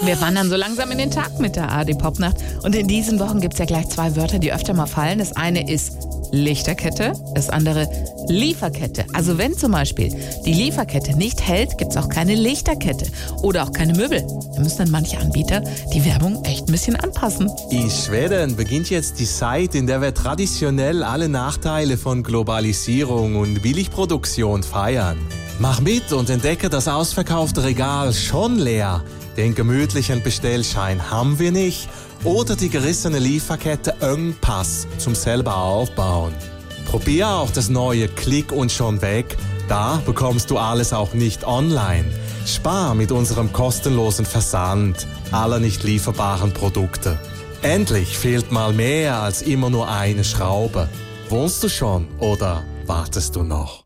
Wir wandern so langsam in den Tag mit der AD Popnacht. Und in diesen Wochen gibt es ja gleich zwei Wörter, die öfter mal fallen. Das eine ist Lichterkette, das andere Lieferkette. Also wenn zum Beispiel die Lieferkette nicht hält, gibt es auch keine Lichterkette oder auch keine Möbel. Da müssen dann manche Anbieter die Werbung echt ein bisschen anpassen. In Schweden beginnt jetzt die Zeit, in der wir traditionell alle Nachteile von Globalisierung und Billigproduktion feiern. Mach mit und entdecke das ausverkaufte Regal schon leer. Den gemütlichen Bestellschein haben wir nicht oder die gerissene Lieferkette Engpass zum selber aufbauen. Probier auch das neue Klick und schon weg. Da bekommst du alles auch nicht online. Spar mit unserem kostenlosen Versand aller nicht lieferbaren Produkte. Endlich fehlt mal mehr als immer nur eine Schraube. Wohnst du schon oder wartest du noch?